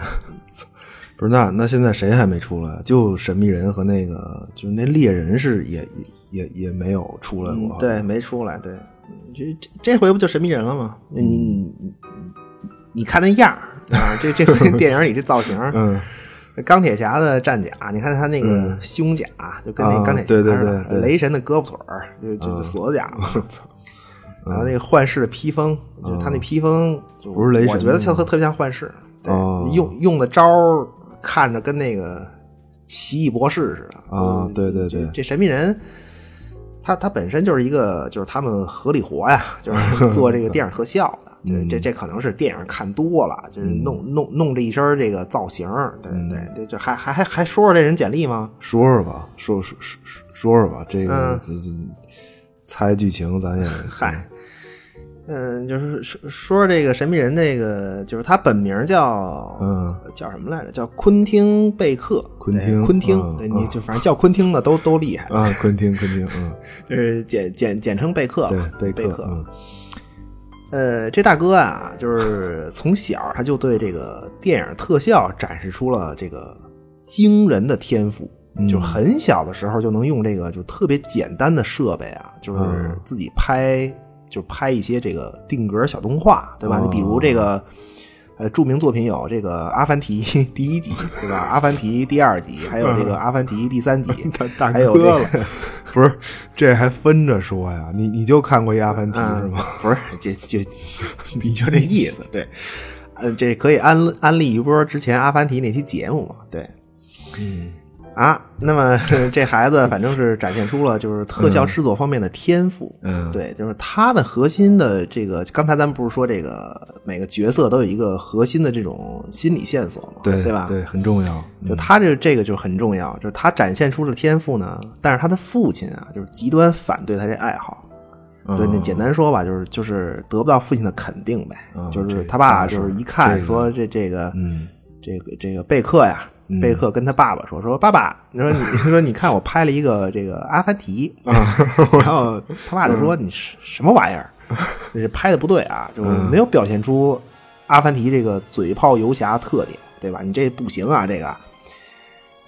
不是那那现在谁还没出来？就神秘人和那个就是那猎人是也也也也没有出来过。嗯对，没出来，对，嗯这这这回不就神秘人了吗？那你你你你看那样儿啊，这这回 电影里这造型，嗯，钢铁侠的战甲，你看他那个胸甲，就跟那啊钢铁侠似的雷神的胳膊腿儿，就就就锁甲嘛。然后那个幻视的披风，就是他那披风，就不是雷神我觉得的吗特特别像幻视，用用的招儿看着跟那个奇异博士似的啊嗯对对对。这这神秘人。他他本身就是一个，就是他们合理活呀，就是 做这个电影特效的，就是嗯。这这可能是电影看多了，就是弄弄弄这一身这个造型，对嗯。对对，这还还还还说说这人简历吗？说说吧，说说说说说说吧，这个嗯。这这猜剧情咱也嗨，嗯，就是说说说这个神秘人，这个就是他本名叫嗯叫什么来着？叫昆汀贝克，对昆汀昆汀，嗯对，你嗯就反正叫昆汀的都都厉害，啊，昆汀昆汀，嗯，就是简简简称贝克嘛，对，贝克，嗯呃，这大哥啊，就是从小他就对这个电影特效展示出了这个惊人的天赋，嗯就很小的时候就能用这个就特别简单的设备啊，就是嗯自己拍，就拍一些这个定格小动画，对吧？哦你比如这个。呃，著名作品有这个《阿凡提》第一集，对吧？《阿凡提》第二集，还有这个《阿凡提》第三集，大还有这个不不是，这还分着说呀？你你就看过一阿凡提嗯是吗？？不是，就就你就这意思，对。嗯，这可以安安利一波之前阿凡提那期节目嘛？对，嗯啊，那么 这孩子反正是展现出了就是特效制作方面的天赋，嗯对，就是他的核心的这个，刚才咱们不是说这个每个角色都有一个核心的这种心理线索嘛，对对吧？对，很重要。就他这这个就很重要，就是他展现出了天赋呢，但是他的父亲啊，就是极端反对他这爱好。对，那简单说吧，就是就是得不到父亲的肯定呗，嗯就是他爸就是一看说这这个嗯这个这个贝克呀，贝克跟他爸爸说说爸爸，你说你 说你看我拍了一个这个阿凡提，然后他爸就说你是什么玩意儿，这拍的不对啊，就没有表现出阿凡提这个嘴炮游侠特点，对吧？你这不行啊，这个。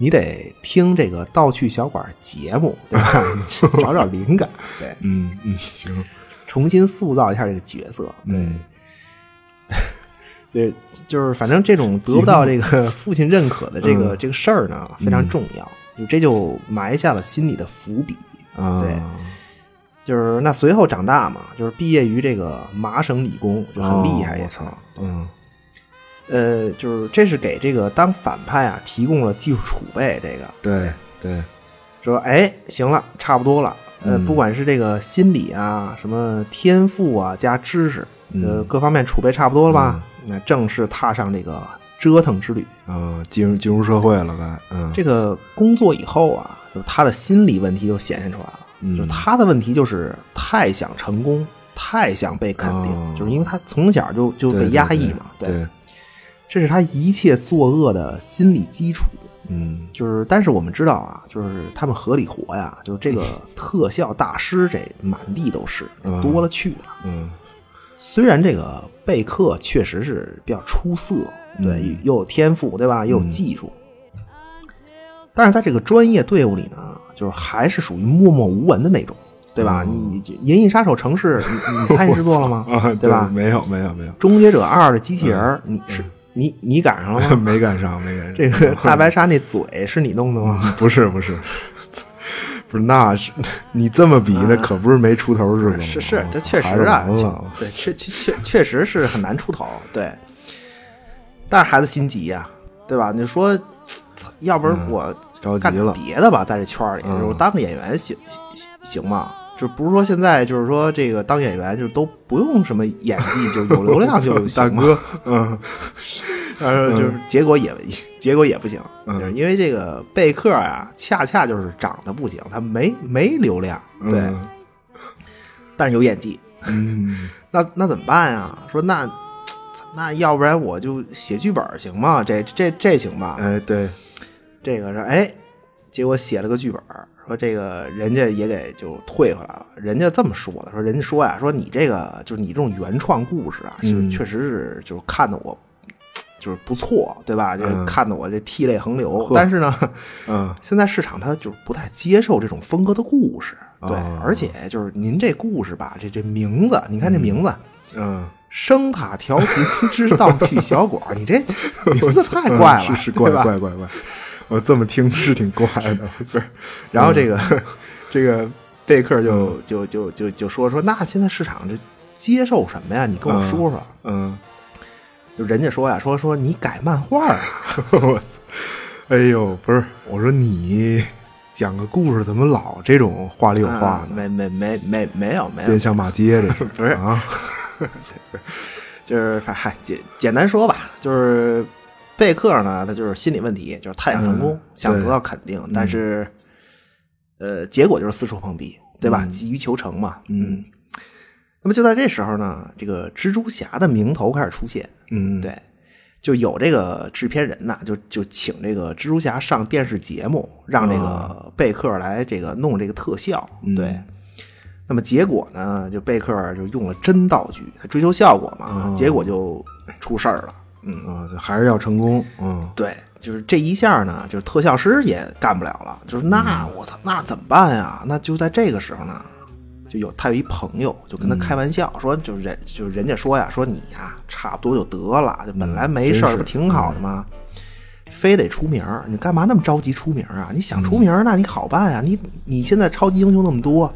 你得听这个道趣小馆节目，对吧？找找灵感，对，嗯嗯，行，重新塑造一下这个角色，对，嗯对，就是反正这种得不到这个父亲认可的这个、嗯这个事儿呢，非常重要，就这就埋下了心里的伏笔。啊，对就是那随后长大嘛，就是毕业于这个麻省理工，就很厉害也。哦我操，嗯呃，就是这是给这个当反派啊提供了技术储备。这个对对，说，哎，行了，差不多了。呃，嗯不管是这个心理啊，什么天赋啊，加知识，呃，嗯各方面储备差不多了吧？那正式踏上这个折腾之旅。啊，进入进入社会了，该嗯，这个工作以后啊，就是他的心理问题就显现出来了。嗯就是他的问题就是太想成功，太想被肯定，哦就是因为他从小就就被压抑嘛。对，对这是他一切作恶的心理基础。嗯就是，但是我们知道啊，就是他们合理活呀，就是这个 特效大师这满地都是，嗯多了去了。嗯虽然这个贝克确实是比较出色，对，又有天赋，对吧？又有技术，但是在这个专业队伍里呢，就是还是属于默默无闻的那种，对吧？你你《银翼杀手城市》，你你 参与制作了吗？啊，对吧？没有没有没有，终结者二》的机器人儿，你是你你赶上了吗？没赶上没赶上，这个大白鲨那嘴是你弄的吗？不是不是。不是，那是你这么比，那可不是没出头日子吗？是是，他确实啊对，确确确确实是很难出头，对。但是孩子心急呀、对吧？你说，要不然我干别的吧，在这圈儿里，嗯我当个演员行行行吗？就不是说现在就是说这个当演员就都不用什么演技，就有流量就大行吗？哥，嗯然后就是结果也结果也不行，嗯就是因为这个贝克啊，恰恰就是长得不行，他没没流量，对，嗯但是有演技，嗯 那那怎么办呀？说那那要不然我就写剧本行吗？这这这行吧？哎对，这个是哎，结果写了个剧本，说这个人家也给就退回来了。人家这么说的，说人家说呀，说你这个就是你这种原创故事啊，就嗯确实是就是看的我。就是不错，对吧？就嗯看得我这涕泪横流。但是呢，嗯 现在市场它就是不太接受这种风格的故事，对，哦而且就是您这故事吧，这这名字，你看这名字，嗯，声塔调频之盗趣小馆，你这 名字太怪了，嗯是是怪？怪怪怪，我这么听是挺怪的，不是？然后这个、这个贝克就就就就就说说，那现在市场这接受什么呀？你跟我说说。嗯，就人家说呀，说说你改漫画啊，我操！哎呦，不是，我说你讲个故事怎么老这种话里有话啊呢？没没没没没有没有变，相骂街这是不是啊？就是反嗨简简单说吧，就是贝克呢，他就是心理问题，就是太想成功，嗯想得到肯定，但是呃，结果就是四处碰壁，对吧？急于求成嘛，嗯。那么就在这时候呢，这个蜘蛛侠的名头开始出现，嗯，对，就有这个制片人呐，就就请这个蜘蛛侠上电视节目，让这个贝克来这个弄这个特效，嗯。对。那么结果呢，就贝克就用了真道具，他追求效果嘛，哦结果就出事儿了。嗯，啊，这还是要成功，嗯对，就是这一下呢，就是特效师也干不了了，就是那我操，那怎么办呀？那就在这个时候呢，就有他有一朋友就跟他开玩笑、说，就是人就是人家说呀，说你呀差不多就得了，就本来没事儿不挺好的吗？非得出名儿，你干嘛那么着急出名啊？你想出名儿，那你好办呀、你你现在超级英雄那么多，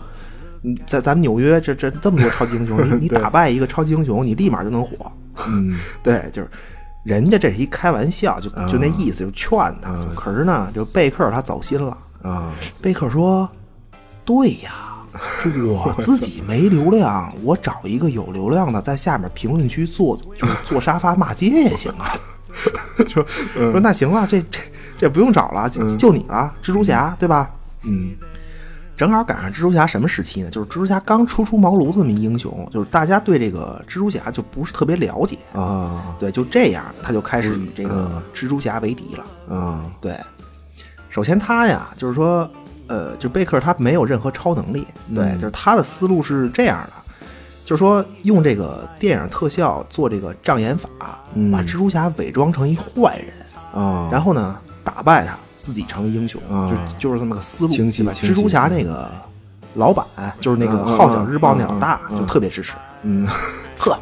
你在咱们纽约这这这么多超级英雄，你你 打败一个超级英雄，你立马就能火。嗯，对，就是人家这是一开玩笑，就就那意思，就劝他。就可是呢，就贝克他走心了。啊，贝克说：“对呀，我自己没流量，我找一个有流量的，在下面评论区坐就是坐沙发骂街也行啊。”说说那行了，这这这不用找了，就就你了，蜘蛛侠对吧？嗯正好赶上蜘蛛侠什么时期呢？就是蜘蛛侠刚初出茅庐的这么一英雄，就是大家对这个蜘蛛侠就不是特别了解。啊对，就这样，他就开始与这个蜘蛛侠为敌了。啊对，首先他呀，就是说，呃，就贝克他没有任何超能力，对，就是他的思路是这样的，就是说用这个电影特效做这个障眼法，嗯把蜘蛛侠伪装成一坏人，啊，然后呢打败他，自己成为英雄，啊。就就是这么个思路。对吧？清晰。蜘蛛侠那个老板就是那个嗯嗯《号角日报》那老大，嗯。嗯嗯就特别支持，嗯呵，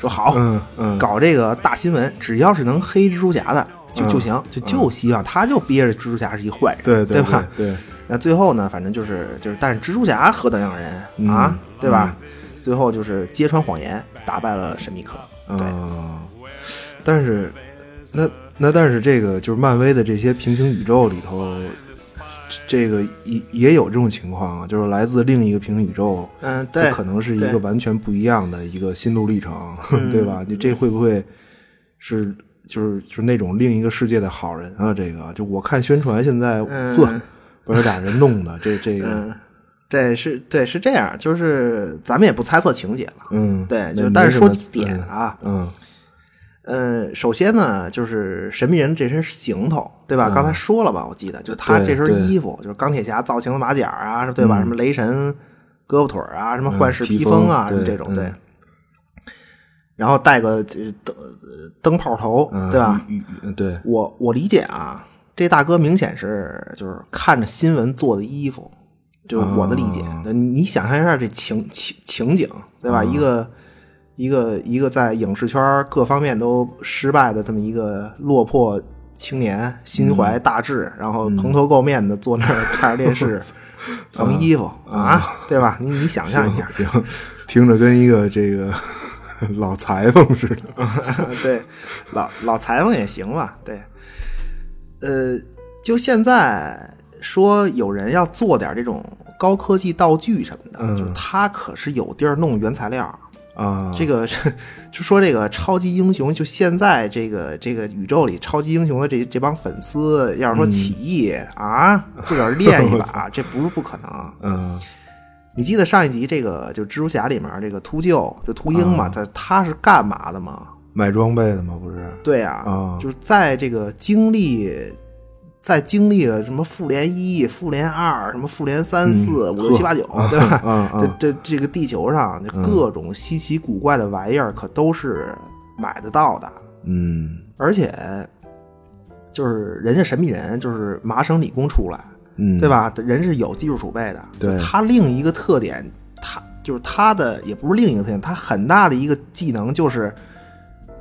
说好，嗯嗯。搞这个大新闻，只要是能黑蜘蛛侠的就嗯。就行，就就希望他就憋着蜘蛛侠是一坏人，对对吧？对，那最后呢，反正就是就是，但是蜘蛛侠何等样人、嗯。啊，对吧？最后就是揭穿谎言，打败了神秘客。对，啊，但是那那但是这个就是漫威的这些平行宇宙里头，这个也也有这种情况啊，就是来自另一个平行宇宙，嗯，它对，可能是一个完全不一样的一个心路历程，嗯对吧？你这会不会是就是就是那种另一个世界的好人啊？这个就我看宣传现在，嗯呵，把这俩人弄的这这个，嗯，对，是，对，是这样，就是咱们也不猜测情节了。嗯，对，就但是说点啊，嗯呃，首先呢，就是神秘人这身行头，对吧？刚才说了吧，我记得，就是他这身衣服，就是钢铁侠造型的马甲啊，对吧？嗯什么雷神胳膊腿儿啊，什么幻视披披风啊，风什么这种，对对。然后带个呃灯灯泡头，嗯，对吧？对，我我理解啊，这大哥明显是就是看着新闻做的衣服，就是我的理解。你想象一下这情情情景，对吧？一个一个一个在影视圈各方面都失败的这么一个落魄青年，心怀大志，然后蓬头垢面的坐那儿 看着电视缝衣服啊，对吧？你你想象一下，行，听着跟一个这个 老裁缝似的。对，老老裁缝也行吧，对，呃，就现在说有人要做点这种高科技道具什么的，嗯就是他可是有地儿弄原材料。啊，这个是 就说这个超级英雄，就现在这个这个宇宙里超级英雄的这这帮粉丝，要是说起义、啊，自个儿练一把，这不是不可能。嗯你记得上一集这个就蜘蛛侠里面这个秃鹫，就秃鹰嘛，他他是干嘛的吗？卖装备的吗？不是？对呀、啊就是在这个经历，在经历了什么复联一、复联二、什么复联三四、五六七八九，对吧？这这这个地球上，这各种稀奇古怪的玩意儿可都是买得到的，嗯而且就是人家神秘人就是麻省理工出来，嗯，对？吧？人是有技术储备的。对他另一个特点，他就是他的也不是另一个特点，他很大的一个技能就是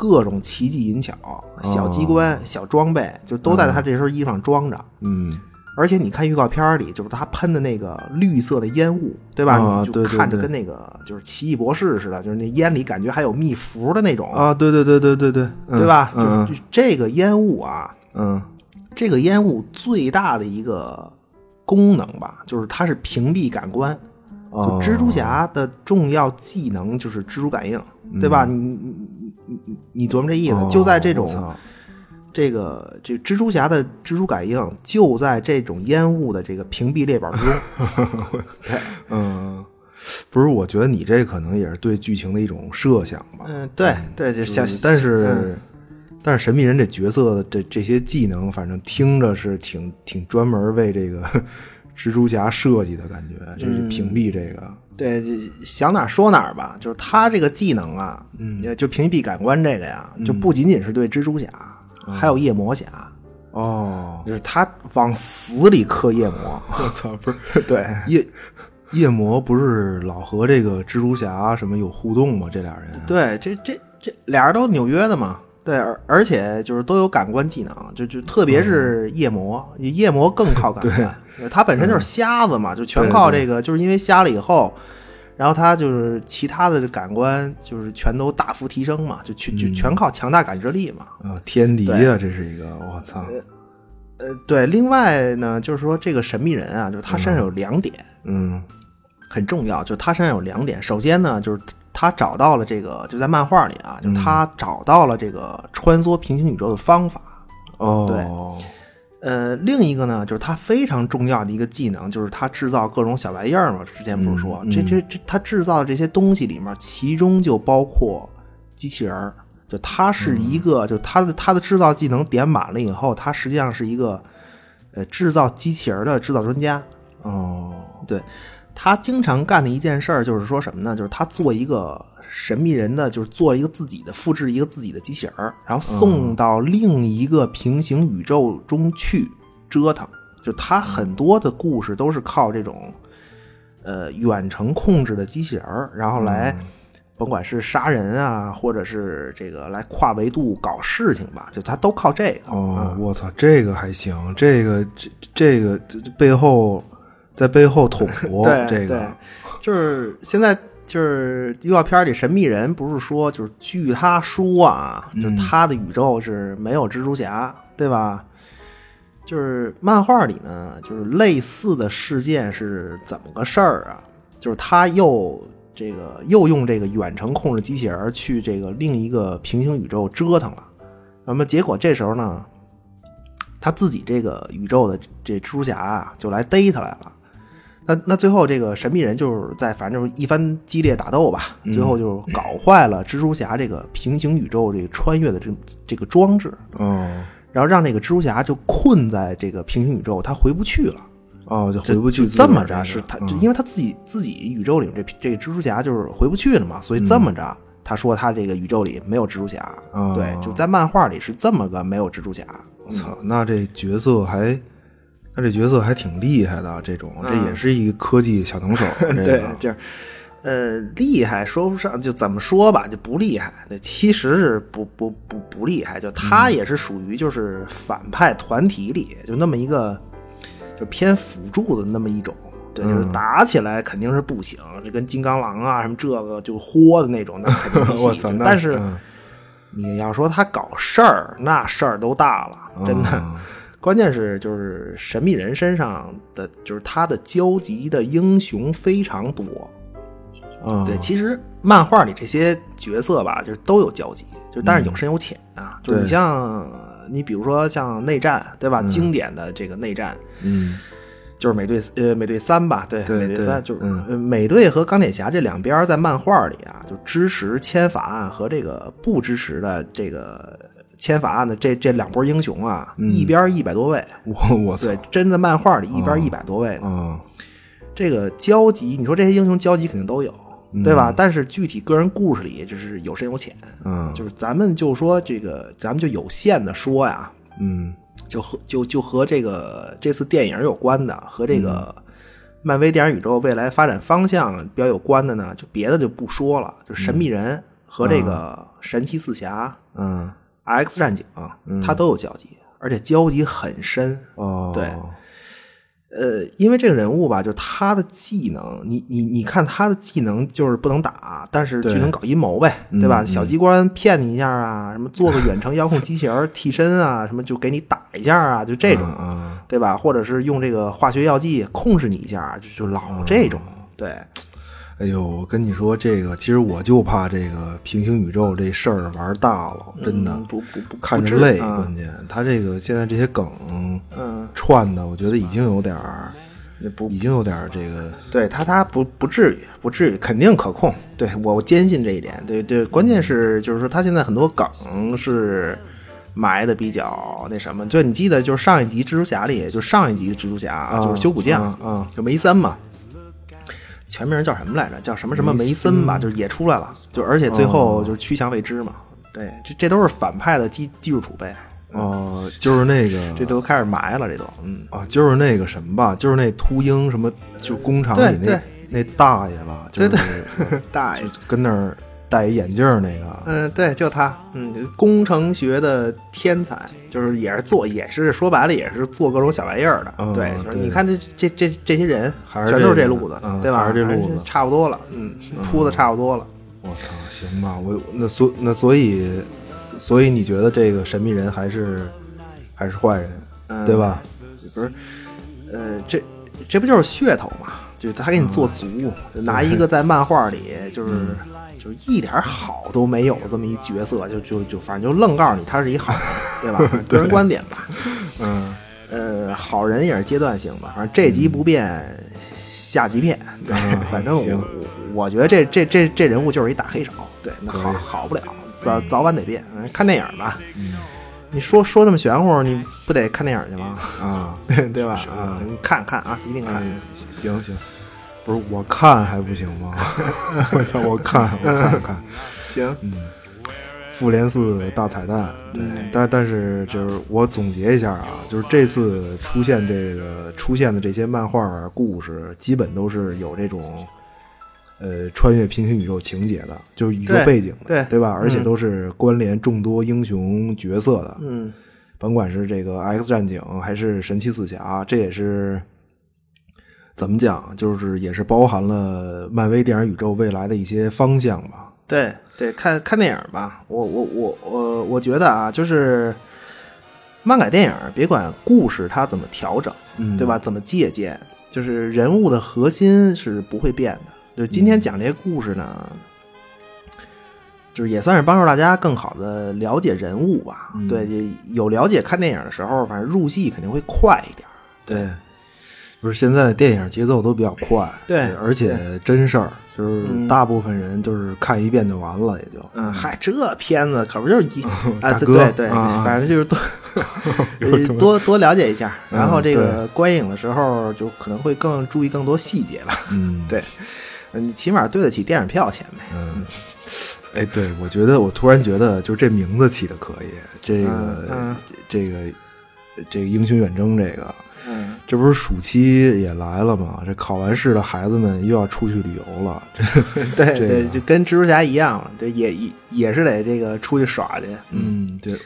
各种奇技淫巧、小机关、小装备，就都在他这身衣服上装着。嗯而且你看预告片里，就是他喷的那个绿色的烟雾，对吧？你就看着跟那个就是奇异博士似的，就是那烟里感觉还有密符的那种，啊，对对对对对对，嗯对吧？嗯就就这个烟雾啊，嗯这个烟雾最大的一个功能吧，就是它是屏蔽感官。就哦蜘蛛侠的重要技能就是蜘蛛感应，对吧？你你你琢磨这意思，就在这种这个这蜘蛛侠的蜘蛛感应就在这种烟雾的这个屏蔽列表之中。嗯，不是，我觉得你这可能也是对剧情的一种设想吧。嗯，对对，就像但是、嗯但是神秘人这角色的这这些技能，反正听着是挺挺专门为这个蜘蛛侠设计的感觉，就是屏蔽这个。对，想哪儿说哪儿吧，就是他这个技能啊，嗯，就屏蔽感官这个呀，就不仅仅是对蜘蛛侠，还有夜魔侠，哦，就是他往死里刻夜魔。我操，不是 对，夜夜魔不是老和这个蜘蛛侠什么有互动吗？这俩人对，这这这俩人都纽约的嘛，对，而而且就是都有感官技能，就就特别是夜魔，夜魔更靠感官。对，他本身就是瞎子嘛，就全靠这个，就是因为瞎了以后，然后他就是其他的感官就是全都大幅提升嘛，就全就全靠强大感知力嘛。啊，天敌啊，这是一个，我操！呃，对，另外呢，就是说这个神秘人啊，就是他身上有两点，嗯很重要，就是他身上有两点。首先呢，就是他找到了这个，就在漫画里啊，就是他找到了这个穿梭平行宇宙的方法。哦，对呃，另一个呢，就是他非常重要的一个技能，就是他制造各种小玩意儿嘛。之前不是说，这这这他制造的这些东西里面，其中就包括机器人儿。就他是一个，就他的他的制造技能点满了以后，他实际上是一个呃制造机器人的制造专家。哦，对他经常干的一件事儿就是说什么呢？就是他做一个神秘人的，就是做一个自己的复制一个自己的机器人儿，然后送到另一个平行宇宙中去折腾。就他很多的故事都是靠这种呃远程控制的机器人儿，然后来。甭管是杀人啊，或者是这个来跨维度搞事情吧，就他都靠这个。哦，我操，这个还行，这个这这个这背后在背后捅我，对这个就是现在就是预告片里神秘人不是说，就是据他说啊，就是他的宇宙是没有蜘蛛侠，对吧？就是漫画里呢，就是类似的事件是怎么个事儿啊？就是他又这个又用这个远程控制机器人去这个另一个平行宇宙折腾了，那么结果这时候呢，他自己这个宇宙的这蜘蛛侠啊，就来逮他来了。那那最后这个神秘人就是在反正就是一番激烈打斗吧，最后就搞坏了蜘蛛侠这个平行宇宙这个穿越的这这个装置，哦。然后让这个蜘蛛侠就困在这个平行宇宙，他回不去了。哦，就回不去这么着，是他，因为他自己自己宇宙里这这个蜘蛛侠就是回不去了嘛，所以这么着，他说他这个宇宙里没有蜘蛛侠，哦。对，就在漫画里是这么个没有蜘蛛侠，我操，那这角色还，那这角色还挺厉害的，这种这也是一个科技小能手，对，就是呃厉害说不上，就怎么说吧，就不厉害，对，其实是不不不不厉害，就他嗯也是属于就是反派团体里就那么一个就偏辅助的那么一种。对，就是嗯打起来肯定是不行，这跟金刚狼啊什么这个就豁的那种，那肯定不 我行。操，但是嗯你要说他搞事儿，那事儿都大了，真的。哦关键是就是神秘人身上的，就是他的交集的英雄非常多。嗯对，其实漫画里这些角色吧，就是都有交集，就但是有深有浅啊。就是你像你比如说像内战，对吧？经典的这个内战，嗯就是美队呃美队三吧，对，美队三就是、美队和钢铁侠这两边在漫画里啊，就支持签法案和这个不支持的这个签法案的这这两波英雄啊，一边一百多位，我我操。对，，真的漫画里一边一百多位呢。嗯。这个交集，你说这些英雄交集肯定都有，对吧？但是具体个人故事里就是有深有浅，嗯就是咱们就说这个，咱们就有限的说呀，嗯就和就就和这个这次电影有关的，和这个漫威电影宇宙未来发展方向比较有关的呢，就别的就不说了，就神秘人和这个神奇四侠、嗯 X 战警，他都有交集，而且交集很深。哦。对。呃，因为这个人物吧，就是他的技能，你你你看他的技能就是不能打，但是就能搞阴谋呗，对吧？小机关骗你一下啊，什么做个远程遥控机器人 替身啊，什么就给你打一下啊，就这种，嗯对吧？或者是用这个化学药剂控制你一下，就就老这种，对，哎呦，我跟你说这个，其实我就怕这个平行宇宙这事儿玩大了，真的嗯不不不看着累，啊关键他这个现在这些梗嗯，串的，我觉得已经有点儿，也不已经有点儿这个，对他，他不不至于，不至于，肯定可控。对我我坚信这一点。对对，关键是就是说，他现在很多梗是埋的比较那什么。就你记得，就是上一集蜘蛛侠里，就上一集蜘蛛侠啊就是修补匠，啊啊就梅森嘛。全名叫什么来着？叫什么什么梅森吧，就是也出来了，就而且最后就是趋向未知嘛。对，这这都是反派的技技术储备，哦、就是那个 这都开始埋了，这都嗯。啊，就是那个什么吧，就是那秃鹰什么，就工厂里那那大爷吧，就是 大爷就跟那儿戴一眼镜儿那个，嗯，对，就他，嗯，工程学的天才，就是也是做，也是说白了也是做各种小玩意儿的。嗯对，就是你看这这这这些人，还是全都是这路子，嗯对吧？还是这路子差不多了，嗯，出的差不多了。我操，行吧，我那所那所以所以你觉得这个神秘人还是还是坏人，嗯对吧？不是，呃，这这不就是噱头嘛？就是他给你做足，就拿一个在漫画里就是、就一点好都没有这么一角色，就就就反正就愣告诉你他是一好人，对吧？个人观点吧。嗯，呃，好人也是阶段性的，反正这集不变，下集变。对，反正行我我觉得这这这这人物就是一大黑手，对，那好好不了，早早晚得变。嗯看电影吧，你说说这么玄乎，你不得看电影去吗？啊，对吧？啊，你看看啊，一定看。嗯，行行，不是我看还不行吗？我操，我看 我看看，行，嗯。复联四大彩蛋，对，但但是就是我总结一下啊，就是这次出现这个出现的这些漫画故事，基本都是有这种。呃，穿越平行宇宙情节的，就是宇宙背景的，对对。吧？而且嗯都是关联众多英雄角色的，嗯，甭管是这个 X 战警还是神奇四侠，这也是怎么讲，就是也是包含了漫威电影宇宙未来的一些方向吧。对对，看看电影吧。我我我我我觉得啊，就是漫改电影，别管故事它怎么调整，嗯对吧？怎么借鉴，就是人物的核心是不会变的。就今天讲这些故事呢，就是也算是帮助大家更好的了解人物吧。嗯对，有了解看电影的时候，反正入戏肯定会快一点。对，不是现在电影节奏都比较快，对而且真事儿，就是嗯大部分人就是看一遍就完了，也就嗯，嗨，这片子可不就是一啊，对对反正就是多 呃多多了解一下，然后嗯这个观影的时候就可能会更注意更多细节吧。嗯，对，呃你起码对得起电影票钱呗。嗯，哎，对，我觉得我突然觉得，就这名字起的可以，这个、这个这个英雄远征这个。嗯，这不是暑期也来了吗？这考完试的孩子们又要出去旅游了。这 对 这对，就跟蜘蛛侠一样了，对，也也也是得这个出去耍去。嗯，对，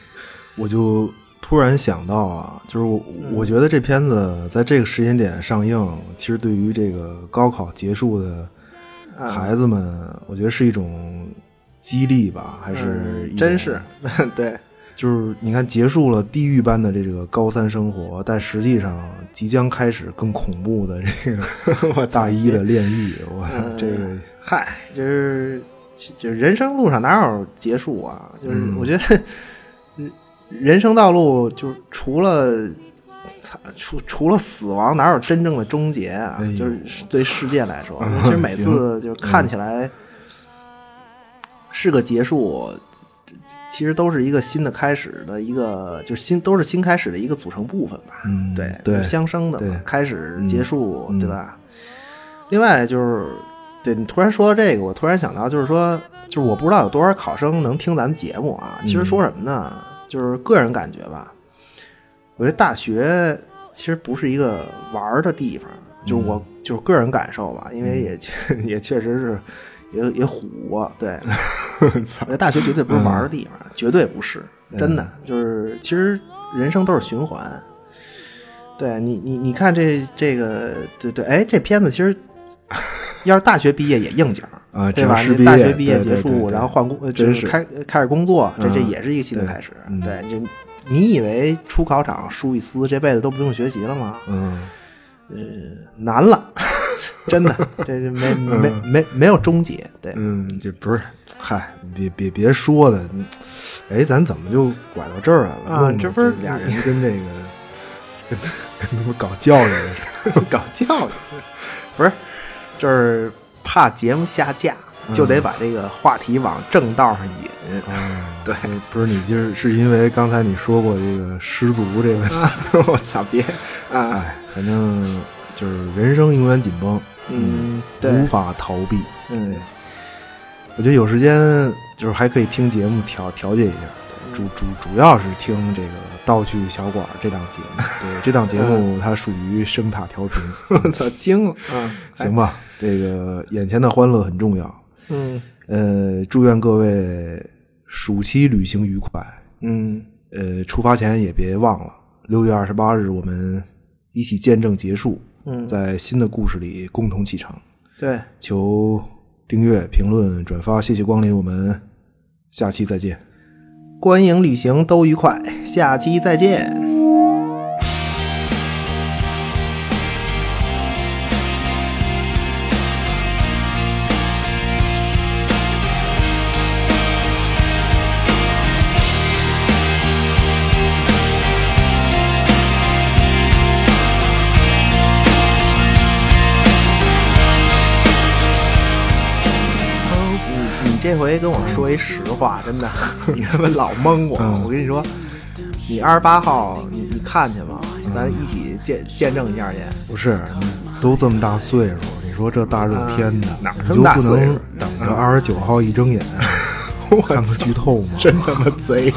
我就突然想到啊，就是我我觉得这片子在这个时间点上映，其实对于这个高考结束的啊孩子们，我觉得是一种激励吧，还是嗯真是 对，就是你看，结束了地狱般的这个高三生活，但实际上即将开始更恐怖的这个 大一的炼狱。我嗯这个嗨，就是就是人生路上哪有结束啊？就是嗯我觉得人 人生道路就是除了。操除除了死亡，哪有真正的终结啊？哎就是对世界来说，嗯 其实每次就是看起来是个结束，其实都是一个新的开始的一个，就是新都是新开始的一个组成部分吧。嗯对对相生的嘛，开始结束，嗯对吧？另外就是，对你突然说到这个，我突然想到，就是说，就是我不知道有多少考生能听咱们节目啊。其实说什么呢？就是个人感觉吧，我觉得大学其实不是一个玩儿的地方，就是我、就是个人感受吧，因为也确、也确实是也也虎过，对，我觉得大学绝对不是玩的地方，绝对不是，真的就是其实人生都是循环。对你，你你看这这个，对对，哎，这片子其实要是大学毕业也应景啊对吧？你大学毕业结束，对对然后换工，就是开开始工作，这这嗯也是一个新的开始。嗯对，这你以为出考场书一撕，这辈子都不用学习了吗？嗯，难了，真的，这这没没没没有终结。对，嗯，这不是，嗨，别别别说的，嗯哎，咱怎么就拐到这儿来了？啊这不是俩人跟这个 跟跟他们搞教育似的。搞教育，不是，就是怕节目下架，就得把这个话题往正道上引。嗯，对，不是你就是是因为刚才你说过这个失足这个我操，别啊，哎，反正就是人生永远紧绷，嗯，对无，法逃避。嗯，我觉得有时间就是还可以听节目调调节一下，主主主要是听这个《道具小馆》这档节目。对，这档节目它属于声塔调频，我操，惊了，嗯，行吧？这个眼前的欢乐很重要。嗯，呃，祝愿各位暑期旅行愉快。嗯，呃，出发前也别忘了，六月二十八日我们一起见证结束。嗯在新的故事里共同启程。对，求订阅、评论、转发，谢谢光临，我们下期再见。观影旅行都愉快，下期再见。回跟我说一实话，真的，你他妈老蒙我。嗯我跟你说，你二十八号你你看去吧？咱一起见见证一下去。不是，你都这么大岁数，你说这大热天的，啊哪就不能等着二十九号一睁眼 看个剧透吗？真他妈贼！